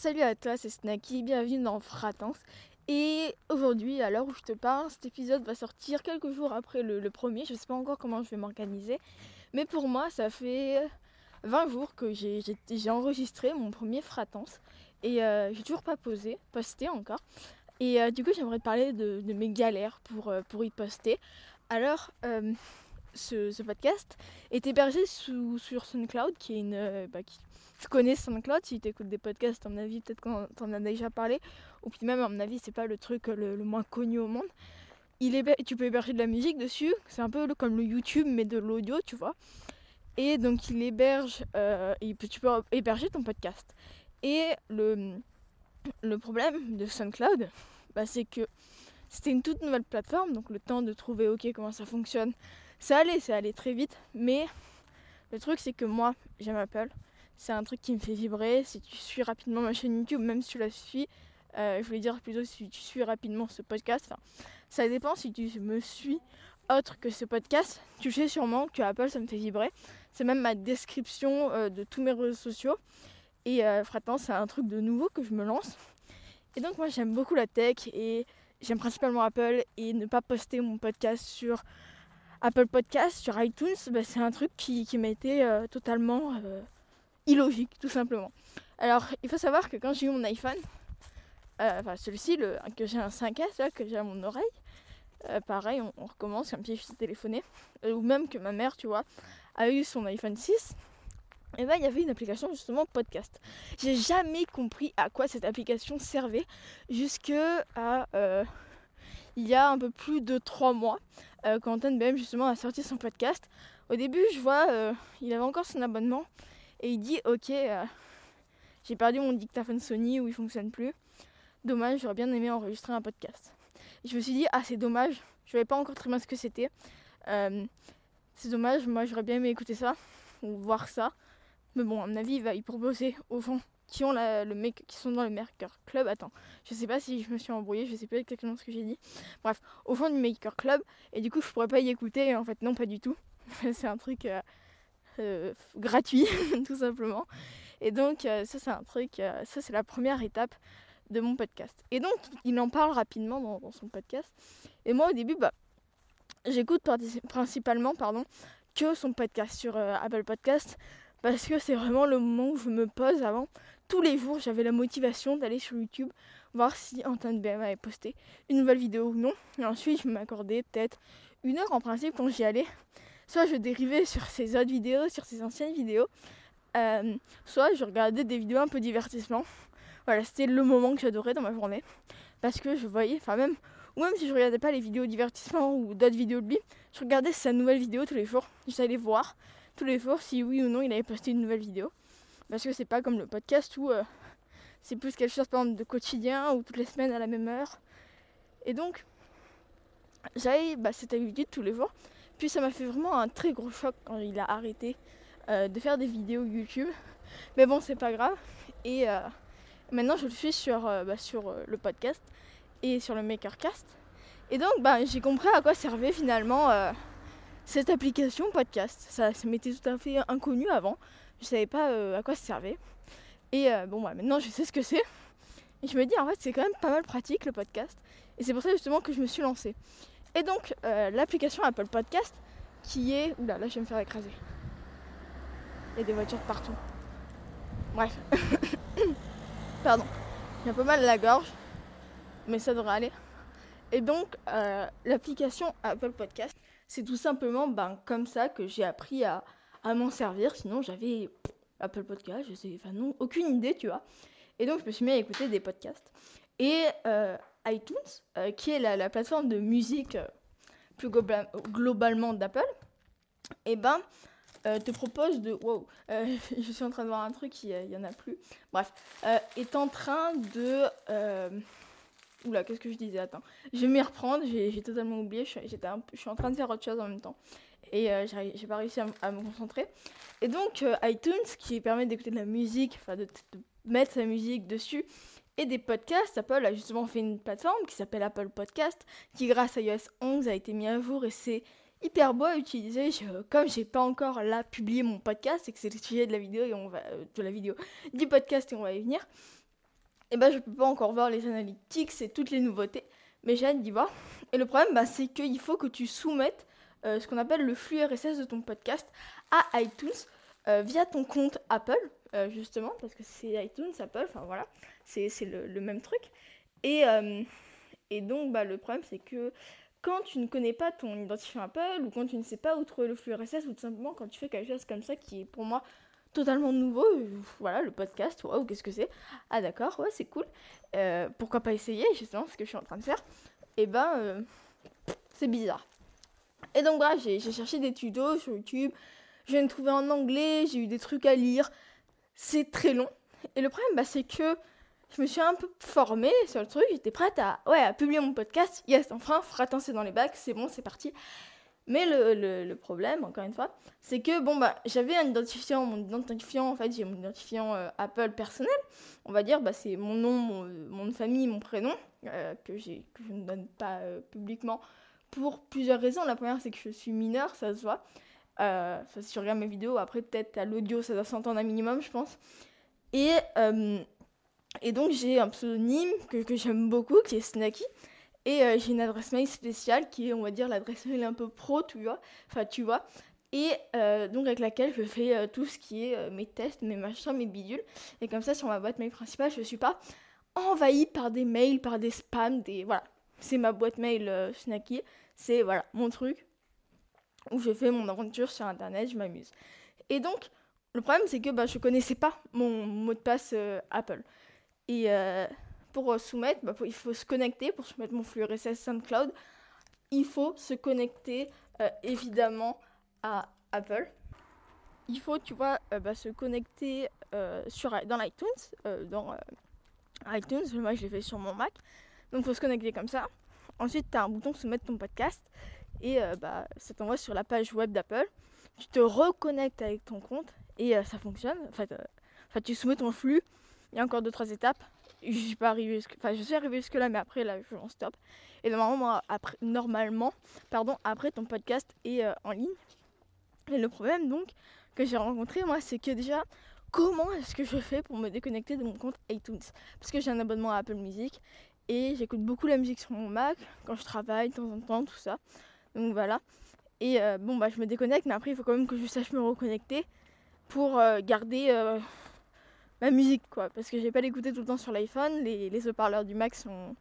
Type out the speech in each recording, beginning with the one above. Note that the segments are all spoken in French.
Salut à toi, c'est Snacky, bienvenue dans Fratance. Et aujourd'hui, à l'heure où je te parle, cet épisode va sortir quelques jours après le, premier. Je ne sais pas encore comment je vais m'organiser. Mais pour moi, ça fait 20 jours que j'ai enregistré mon premier Fratance. Et euh, j'ai toujours pas posé, posté encore. Et euh, du coup, j'aimerais te parler de, mes galères pour, euh, y poster. Alors, ce, podcast est hébergé sur SoundCloud, qui est une. Bah, tu connais SoundCloud, si tu écoutes des podcasts, à mon avis, peut-être qu'on t'en as déjà parlé, ou puis même, à mon avis, c'est pas le truc le, moins connu au monde. Il est, tu peux héberger de la musique dessus, c'est un peu comme le YouTube, mais de l'audio, tu vois. Et donc, il héberge, euh, tu peux héberger ton podcast. Et le, le problème de SoundCloud, bah, c'est que c'était une toute nouvelle plateforme, donc le temps de trouver, ok, comment ça fonctionne, ça allait, ça allait très vite, mais le truc, c'est que moi, j'aime Apple c'est un truc qui me fait vibrer. Si tu suis rapidement ma chaîne YouTube, même si tu la suis, euh, je voulais dire plutôt si tu suis rapidement ce podcast, ça dépend si tu me suis autre que ce podcast, tu sais sûrement que Apple ça me fait vibrer. C'est même ma description euh, de tous mes réseaux sociaux. Et euh, c'est un truc de nouveau que je me lance. Et donc moi j'aime beaucoup la tech et j'aime principalement Apple et ne pas poster mon podcast sur Apple Podcast, sur iTunes, bah, c'est un truc qui, qui m'a été euh, totalement illogique, tout simplement. Alors, il faut savoir que quand j'ai eu mon iPhone, euh, enfin celui-ci, que j'ai un 5S, là, que j'ai à mon oreille, euh, pareil, on, recommence comme si je téléphoné. Euh, ou même que ma mère, tu vois, a eu son iPhone 6. Et ben il y avait une application justement podcast. J'ai jamais compris à quoi cette application servait jusque il y a un peu plus de 3 mois quand NBM justement a sorti son podcast. Au début, je vois, il avait encore son abonnement et il dit Ok, euh, j'ai perdu mon dictaphone Sony où il fonctionne plus. Dommage, j'aurais bien aimé enregistrer un podcast. je me suis dit Ah, c'est dommage, je savais pas encore très bien ce que c'était. Euh, c'est dommage, moi j'aurais bien aimé écouter ça ou voir ça. Mais bon, à mon avis, il va y proposer au fond qui ont le mec qui sont dans le Maker Club. Attends, je sais pas si je me suis embrouillée, je sais pas exactement ce que j'ai dit. Bref, au fond du Maker Club, et du coup je pourrais pas y écouter, en fait non pas du tout. c'est un truc euh, euh, gratuit, tout simplement. Et donc, euh, ça, c'est un truc, euh, ça, c'est la première étape de mon podcast. Et donc, il en parle rapidement dans, son podcast. Et moi, au début, bah, j'écoute principalement pardon, que son podcast sur Apple Podcast parce que c'est vraiment le moment où je me pose avant. Tous les jours, j'avais la motivation d'aller sur YouTube voir si Antoine BM avait posté une nouvelle vidéo ou non. Et ensuite, je m'accordais peut-être une heure en principe quand j'y allais soit je dérivais sur ses autres vidéos, sur ses anciennes vidéos, euh, soit je regardais des vidéos un peu divertissement. Voilà, c'était le moment que j'adorais dans ma journée. Parce que je voyais, enfin même, ou même si je regardais pas les vidéos divertissement ou d'autres vidéos de lui, je regardais sa nouvelle vidéo tous les jours. J'allais voir tous les jours si oui ou non il avait posté une nouvelle vidéo. Parce que c'est pas comme le podcast où euh, c'est plus quelque chose de quotidien ou toutes les semaines à la même heure. Et donc, j'avais bah, cette habitude tous les jours puis ça m'a fait vraiment un très gros choc quand il a arrêté euh, de faire des vidéos YouTube. Mais bon, c'est pas grave. Et euh, maintenant, je le suis sur, euh, bah, le podcast et sur le Makercast. Et donc, bah, j'ai compris à quoi servait finalement cette application podcast. Ça, ça m'était tout à fait inconnu avant. Je savais pas à quoi ça servait. Et bon, bah, maintenant, je sais ce que c'est. Et je me dis, en fait, c'est quand même pas mal pratique le podcast. Et c'est pour ça justement que je me suis lancée. Et donc, euh, l'application Apple Podcast, qui est. Oula, là, je vais me faire écraser. Il y a des voitures partout. Bref. Pardon. J'ai un peu mal à la gorge, mais ça devrait aller. Et donc, euh, l'application Apple Podcast, c'est tout simplement ben, comme ça que j'ai appris à, m'en servir. Sinon, j'avais Apple Podcast, je enfin non, aucune idée, tu vois. Et donc, je me suis mis à écouter des podcasts. Et euh, iTunes, euh, qui est la, plateforme de musique euh, plus globalement d'Apple, et eh ben te propose de. Wow, je suis en train de voir un truc, il n'y en a plus. Bref, est en train de. Oula, qu'est-ce que je disais Attends, je vais m'y reprendre, j'ai totalement oublié, je, suis en train de faire autre chose en même temps. Et j'ai pas réussi à, me concentrer. Et donc, iTunes, qui permet d'écouter de la musique, enfin de, mettre sa musique dessus, et des podcasts. Apple a justement fait une plateforme qui s'appelle Apple Podcast, qui grâce à iOS 11 a été mis à jour et c'est hyper beau à utiliser. Je, comme j'ai pas encore là publié mon podcast et que c'est le sujet de la vidéo et on va euh, de la vidéo du podcast et on va y venir. et bah je peux pas encore voir les analytics et toutes les nouveautés, mais j'ai hâte d'y voir. Et le problème, bah, c'est qu'il faut que tu soumettes euh, ce qu'on appelle le flux RSS de ton podcast à iTunes euh, via ton compte Apple, euh, justement, parce que c'est iTunes, Apple, enfin voilà, c'est le, le, même truc. Et, et donc, bah, le problème, c'est que quand tu ne connais pas ton identifiant Apple, ou quand tu ne sais pas où trouver le flux RSS, ou tout simplement quand tu fais quelque chose comme ça qui est pour moi totalement nouveau, voilà, le podcast, waouh, qu'est-ce que c'est? Ah d'accord, ouais, c'est cool. pourquoi pas essayer, justement, ce que je suis en train de faire? Et eh ben, c'est bizarre. Et donc voilà, j'ai cherché des tutos sur YouTube, je viens de trouver en anglais, j'ai eu des trucs à lire. C'est très long. Et le problème, bah, c'est que je me suis un peu formée sur le truc, j'étais prête à, ouais, à publier mon podcast. Yes, enfin, fratin, c'est dans les bacs, c'est bon, c'est parti. Mais le, problème, encore une fois, c'est que bon bah j'avais un identifiant, mon identifiant en fait j'ai mon identifiant euh, Apple personnel, on va dire bah c'est mon nom, mon, famille, mon prénom euh, que je ne donne pas euh, publiquement pour plusieurs raisons. La première, c'est que je suis mineure, ça se voit. Euh, si tu regardes mes vidéos, après, peut-être à l'audio, ça doit s'entendre un minimum, je pense. Et, euh, donc, j'ai un pseudonyme que, j'aime beaucoup, qui est Snacky. Et euh, j'ai une adresse mail spéciale qui est, on va dire, l'adresse mail un peu pro, tu vois. Enfin, tu vois. Et donc, avec laquelle je fais tout ce qui est mes tests, mes machins, mes bidules. Et comme ça, sur ma boîte mail principale, je ne suis pas envahie par des mails, par des spams, des. Voilà c'est ma boîte mail Snacky. C'est voilà, mon truc où je fais mon aventure sur internet, je m'amuse. Et donc, le problème c'est que bah, je connaissais pas mon mot de passe euh, Apple. Et euh, pour soumettre, bah, il faut se connecter, pour soumettre mon flux RSS SoundCloud, il faut se connecter évidemment à Apple. Il faut, tu vois, bah, se connecter dans iTunes. dans iTunes, moi je l'ai fait sur mon Mac. Donc il faut se connecter comme ça. Ensuite, tu as un bouton soumettre ton podcast et euh, bah, ça t'envoie sur la page web d'Apple. Tu te reconnectes avec ton compte et euh, ça fonctionne. Euh, tu soumets ton flux. Il y a encore deux trois étapes. Je suis pas arrivé enfin je suis jusque là, mais après là je en stop. Et normalement, après, normalement, pardon, après ton podcast est en ligne. Et le problème donc que j'ai rencontré moi, c'est que déjà comment est-ce que je fais pour me déconnecter de mon compte iTunes? Parce que j'ai un abonnement à Apple Music et j'écoute beaucoup la musique sur mon Mac quand je travaille de temps en temps, tout ça. Donc voilà. Et euh, bon, bah je me déconnecte, mais après il faut quand même que je sache me reconnecter pour euh, garder euh, ma musique, quoi. Parce que j'ai pas l'écouter tout le temps sur l'iPhone. Les, haut-parleurs du Mac sont,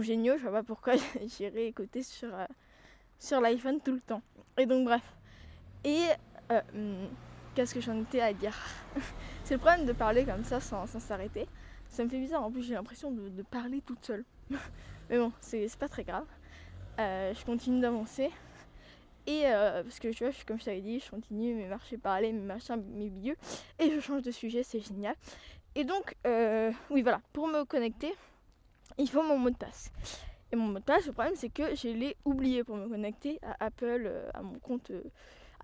géniaux. Je vois pas pourquoi j'irai écouter sur, l'iPhone tout le temps. Et donc, bref. Et hmm, qu'est-ce que j'en étais à dire? C'est le problème de parler comme ça sans s'arrêter. Ça me fait bizarre, en plus j'ai l'impression de, parler toute seule. Mais bon, c'est pas très grave. Euh, je continue d'avancer. Et euh, parce que tu vois, comme je t'avais dit, je continue mes marchés parler, mes machins, mes milieux. Et je change de sujet, c'est génial. Et donc, euh, oui, voilà, pour me connecter, il faut mon mot de passe. Et mon mot de passe, le problème, c'est que je l'ai oublié pour me connecter à Apple, à mon compte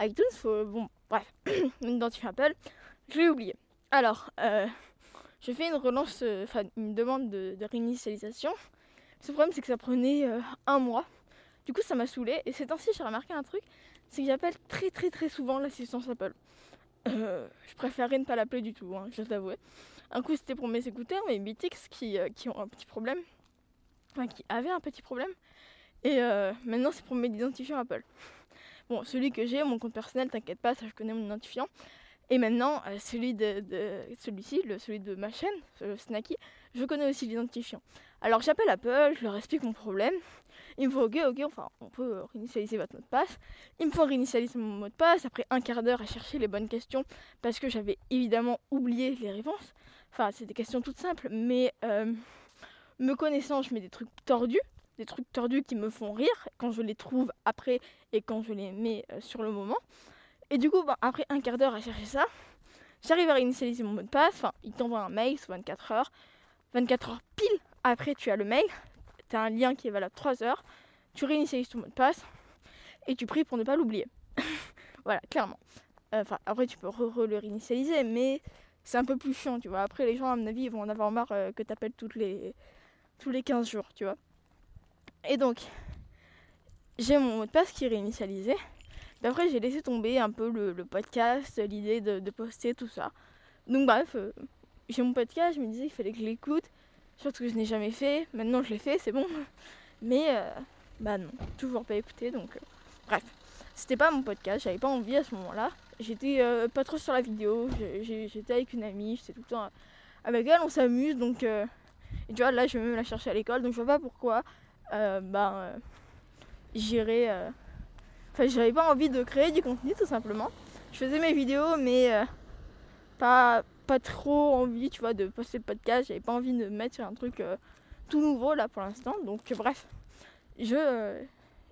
iTunes. Bon, bref, mon identifiant Apple, je l'ai oublié. Alors, j'ai fait une relance, enfin une demande de, réinitialisation. Le problème, c'est que ça prenait un mois. Du coup, ça m'a saoulé. Et ces temps-ci, j'ai remarqué un truc c'est que j'appelle très très très souvent l'assistance Apple. Euh, je préférerais ne pas l'appeler du tout, hein, je dois t'avouer. Un coup, c'était pour mes écouteurs, mes Bitix qui, qui ont un petit problème. Enfin, qui avaient un petit problème. Et maintenant, c'est pour mes identifiants Apple. Bon, celui que j'ai, mon compte personnel, t'inquiète pas, ça je connais mon identifiant. Et maintenant, euh, celui de, celui-ci, le, celui de ma chaîne, Snacky, je connais aussi l'identifiant. Alors j'appelle Apple, je leur explique mon problème. Il me faut ok, ok, enfin on peut réinitialiser votre mot de passe. Il me faut réinitialiser mon mot de passe après un quart d'heure à chercher les bonnes questions parce que j'avais évidemment oublié les réponses. Enfin, c'est des questions toutes simples, mais euh, me connaissant, je mets des trucs tordus, des trucs tordus qui me font rire quand je les trouve après et quand je les mets euh, sur le moment. Et du coup, bah, après un quart d'heure à chercher ça, j'arrive à réinitialiser mon mot de passe. Enfin, il t'envoie un mail sous 24 heures. 24 heures pile après, tu as le mail. Tu as un lien qui est valable 3 heures. Tu réinitialises ton mot de passe et tu pries pour ne pas l'oublier. voilà, clairement. Enfin, après, tu peux le réinitialiser, mais c'est un peu plus chiant, tu vois. Après, les gens, à mon avis, vont en avoir marre euh, que tu appelles toutes les, tous les 15 jours, tu vois. Et donc, j'ai mon mot de passe qui est réinitialisé après, j'ai laissé tomber un peu le, podcast, l'idée de, poster tout ça. Donc, bref, euh, j'ai mon podcast, je me disais qu'il fallait que je l'écoute. Chose que je n'ai jamais fait. Maintenant je l'ai fait, c'est bon. Mais euh, bah non, toujours pas écouté. Donc euh, bref, c'était pas mon podcast, j'avais pas envie à ce moment-là. J'étais euh, pas trop sur la vidéo, j'étais avec une amie, j'étais tout le temps avec elle, on s'amuse. Donc et tu vois, là je vais même la chercher à l'école, donc je vois pas pourquoi bah, j'irais. Enfin, j'avais pas envie de créer du contenu tout simplement. Je faisais mes vidéos, mais pas, pas trop envie, tu vois, de poster le podcast. J'avais pas envie de mettre sur un truc tout nouveau là pour l'instant. Donc bref, je, euh,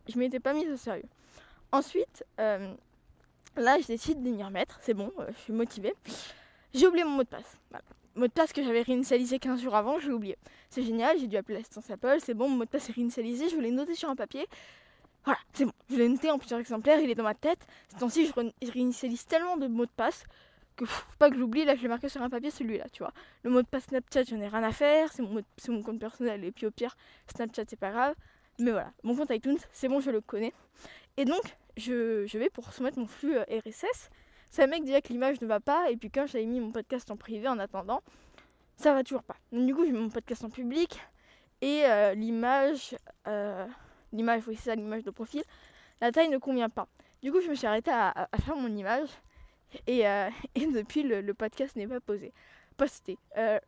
je m'étais pas mise au sérieux. Ensuite, euh, là je décide de m'y remettre, c'est bon, euh, je suis motivée. J'ai oublié mon mot de passe. Voilà. Mot de passe que j'avais réinitialisé 15 jours avant, j'ai oublié. C'est génial, j'ai dû appeler l'assistance Apple, c'est bon, mon mot de passe est réinitialisé, je l'ai noté sur un papier. Voilà, c'est bon, je l'ai noté en plusieurs exemplaires, il est dans ma tête. Ces temps-ci, je réinitialise tellement de mots de passe que faut pas que j'oublie, là je l'ai marqué sur un papier celui-là, tu vois. Le mot de passe Snapchat, j'en ai rien à faire, c'est mon, mon compte personnel et puis au pire, Snapchat c'est pas grave. Mais voilà, mon compte iTunes, c'est bon, je le connais. Et donc, je, je vais pour soumettre mon flux euh, RSS. Ça mec déjà que l'image ne va pas, et puis quand j'avais mis mon podcast en privé en attendant, ça va toujours pas. Donc du coup, j'ai mis mon podcast en public, et euh, l'image, euh, l'image, oui c'est ça, l'image de profil, la taille ne convient pas. Du coup, je me suis arrêtée à, à faire mon image, et, euh, et depuis, le, podcast n'est pas posé. Posté. Euh,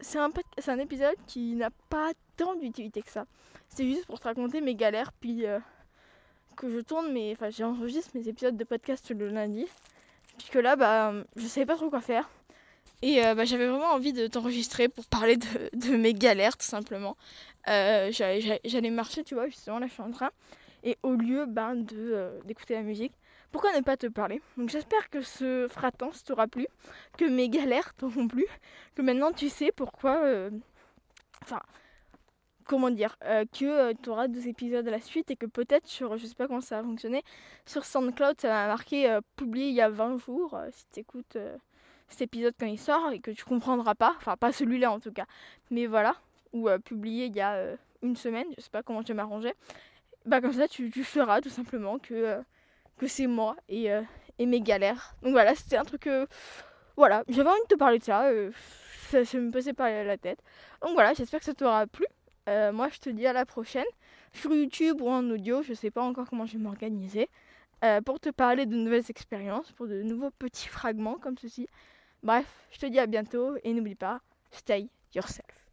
c'est un, épisode qui n'a pas tant d'utilité que ça. C'est juste pour te raconter mes galères, puis euh, que je tourne, mes, enfin j'enregistre mes épisodes de podcast le lundi. Puisque là, bah, je savais pas trop quoi faire. Et bah, j'avais vraiment envie de t'enregistrer pour parler de, mes galères, tout simplement. J'allais marcher, tu vois, justement, là je suis en train. Et au lieu ben, d'écouter la musique, pourquoi ne pas te parler? J'espère que ce fratance t'aura plu, que mes galères t'auront plu, que maintenant tu sais pourquoi... Euh, enfin, comment dire euh, Que euh, tu auras deux épisodes à la suite et que peut-être sur... Je sais pas comment ça va fonctionner. Sur SoundCloud, ça va marquer publié il y a 20 jours, si tu écoutes cet épisode quand il sort et que tu comprendras pas. Enfin, pas celui-là en tout cas. Mais voilà. Ou publié il y a une semaine, je sais pas comment je m'arranger. Bah comme ça, tu feras tout simplement que que c'est moi et, euh, et, mes galères. Donc voilà, c'était un truc. Euh, voilà, j'avais envie de te parler de ça. Euh, ça, me passait par la tête. Donc voilà, j'espère que ça t'aura plu. moi, je te dis à la prochaine sur YouTube ou en audio. Je sais pas encore comment je vais m'organiser. pour te parler de nouvelles expériences, pour de nouveaux petits fragments comme ceci. Bref, je te dis à bientôt et n'oublie pas, stay yourself.